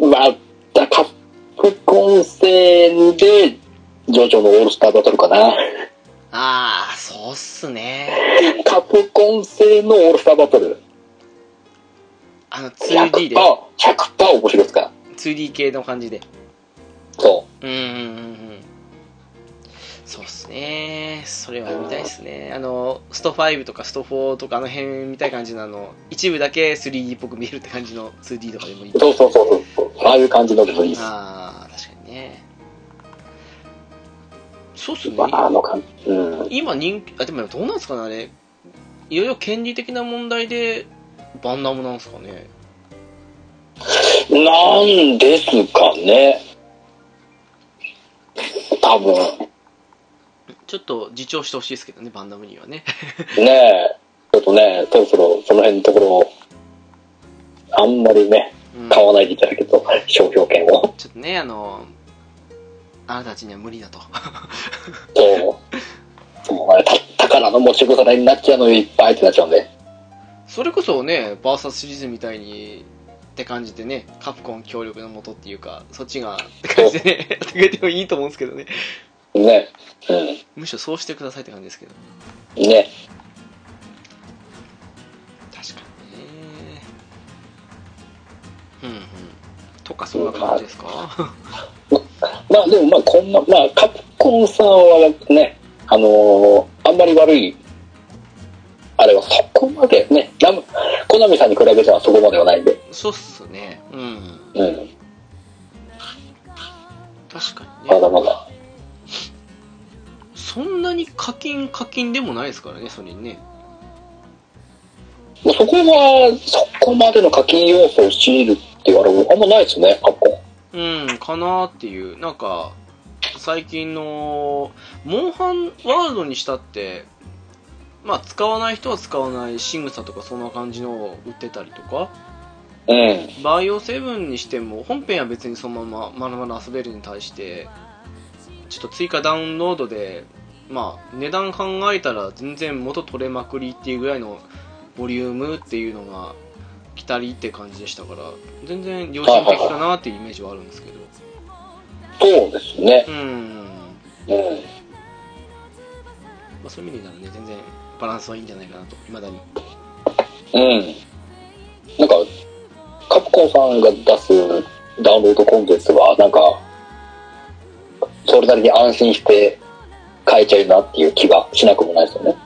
またカプコン戦で、ジョジョのオールスターバトルかな。ああ、そうっすね。カプコン製のオールスターバトル。あの、2D で、100%、100%面白いですか？ら。2D 系の感じで。そうんうんうんうん。そうっすね。それは見たいっすね。あの、スト5とかスト4とかあの辺見たい感じのあの、一部だけ 3D っぽく見えるって感じの 2D とかでもいい。う。そうそうそうそう。ああいう感じのでもいいです。ああ、確かにね。そうっすね。まあ、あの感じ。うん。今人気、あ、でもどうなんですかね、あれ。いろいろ権利的な問題で、バンナムなんですかね。なんですかね。多分。ちょっと自重してほしいですけどね、バンダムにはね。ねえ。ちょっとね、そろそろその辺のところを、あんまりね、うん買わないでいただけると、商標権を。ちょっとね、あの、あなたたちには無理だと。そう。そうね、た宝の持ち腐れになっちゃうのいっぱいってなっちゃうんで。それこそね、バーサスシリーズみたいに、って感じでね、カプコン協力のもとっていうか、そっちが、って感じでね、やってくれてもいいと思うんですけどね。ね。むしろそうしてくださいって感じですけど。うん。ね。確かにね。うんうん。とか、そんな感じですか？まあでもまあこんな、まあカプコンさんはね、あのーあんまり悪い、あれはそこまでね、ナムコナミさんに比べたらそこまではないんで。そうっすね。うん。うん。確かにね。まだまだ。そんなに課金課金でもないですからね、それにね。まあそこは、そこまでの課金要素を強いるって言われるあんまないですね、カプコン。うん、かなっていう。なんか、最近の、モンハンワールドにしたって、まあ、使わない人は使わない仕草とかそんな感じのを売ってたりとか、うん。バイオ7にしても、本編は別にそのまままるまる遊べるに対して、ちょっと追加ダウンロードで、まあ、値段考えたら全然元取れまくりっていうぐらいのボリュームっていうのが来たりって感じでしたから、全然良心的かなっていうイメージはあるんですけど。そうですね。うん。うん。まあ、そういう意味でならね、全然バランスはいいんじゃないかなと、未だに。うん。なんか、カプコンさんが出すダウンロードコンテンツは、なんか、それなりに安心して買えちゃうなっていう気がしなくもないですよね。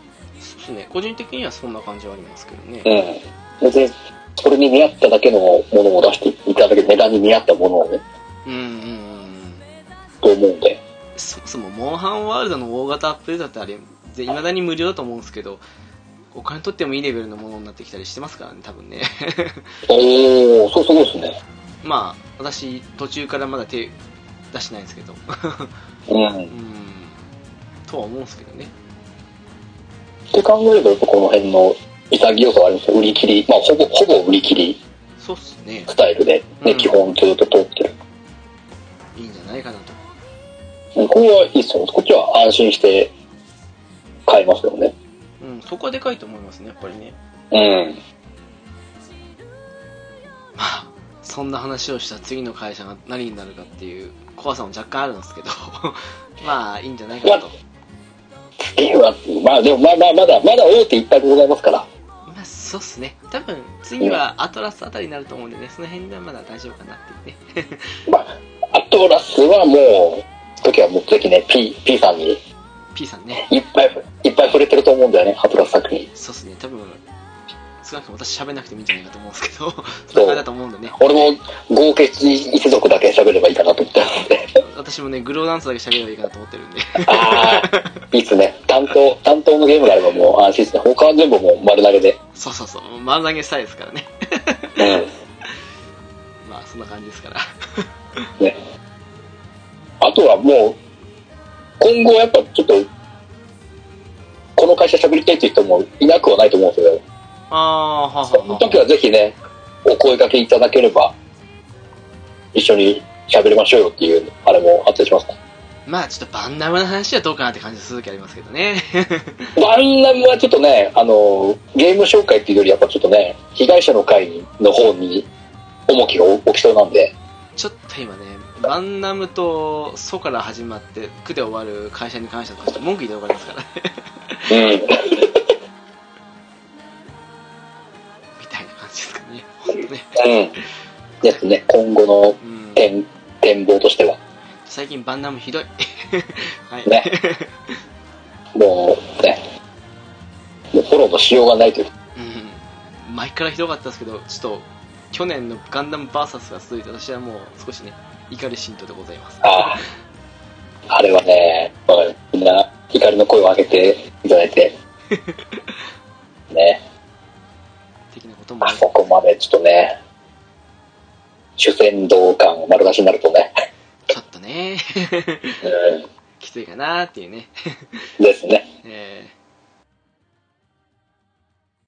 そうですね、個人的にはそんな感じはありますけどね。うん。別に、それに見合っただけのものを出していただける値段に見合ったものをね、うんうんうんうん。と思うんで。そもそも、モンハンワールドの大型アップデートってあれ、いまだに無料だと思うんですけど、お金取ってもいいレベルのものになってきたりしてますからね、多分ね。おー、そうそうですね。まあ、私、途中からまだ手出してないんですけど。うん。っうん。とは思うんですけどね。て考えると、この辺の潔さはありますよ。売り切り、まあ、ほぼ、ほぼ売り切りそうっすね。スタイルで、ね、うん基本ずっと通ってる。いいんじゃないかなと。うんこれはいいっすよ。こっちは安心して買えますよね。うん、そこはでかいと思いますね、やっぱりね。うん。まあ、そんな話をした次の会社が何になるかっていう怖さも若干あるんですけど、まあ、いいんじゃないかなと。っていうのは、まあでもまあまあまだ、まだ大手いっぱいでございますから。まあ、そうっすね。多分、次はアトラスあたりになると思うんでね、その辺ではまだ大丈夫かなっていうね。まあ、アトラスはもう、時はもうぜひね、P、P さんに P さんね、いっぱい、いっぱい触れてると思うんだよね、アトラス作品。そうっすね、多分、少なくとも私喋んなくてもいいんじゃないかと思うんですけど、そんな感じだと思うんでね。俺も合計一族だけ喋ればいいかなと思ってるので。私もね、グローダンスだけ喋ればいいかなと思ってるんで。ああ、いいっすね。担当、担当のゲームがあればもう安心ですね。他は全部もう丸投げで。そうそうそう、丸投げしたいですからね。うん。まあ、そんな感じですから。ね。あとはもう、今後やっぱちょっと、この会社喋りたいっていう人もいなくはないと思うんですよ。あー、ははその時はぜひね、お声掛けいただければ、一緒に喋りましょうよっていう、あれもあったりしますか？まあ、ちょっとバンダムの話はどうかなって感じする時ありますけどね。バンナムはちょっとね、あの、ゲーム紹介っていうよりやっぱちょっとね、被害者の会の方に重きが起きそうなんで、ちょっと今ね、バンナムとソから始まって、区で終わる会社に関しては、文句言っておかれますからね。うん。みたいな感じですかね。ほんとね。うん。ですね、今後のうん。展展望としては。最近バンナムひどい。はい。ねもうね、もうフォローのしようがないという。うん。前からひどかったですけど、ちょっと、去年のガンダム VS が続いて、私はもう少しね、怒り心頭でございます。ああ。あれはね、まあみんな怒りの声を上げていただいて、ね、的なこともあそこまでちょっとね、主戦道感丸出しになるとね、ちょっとね、う きついかなっていうね。ん、ですね。えー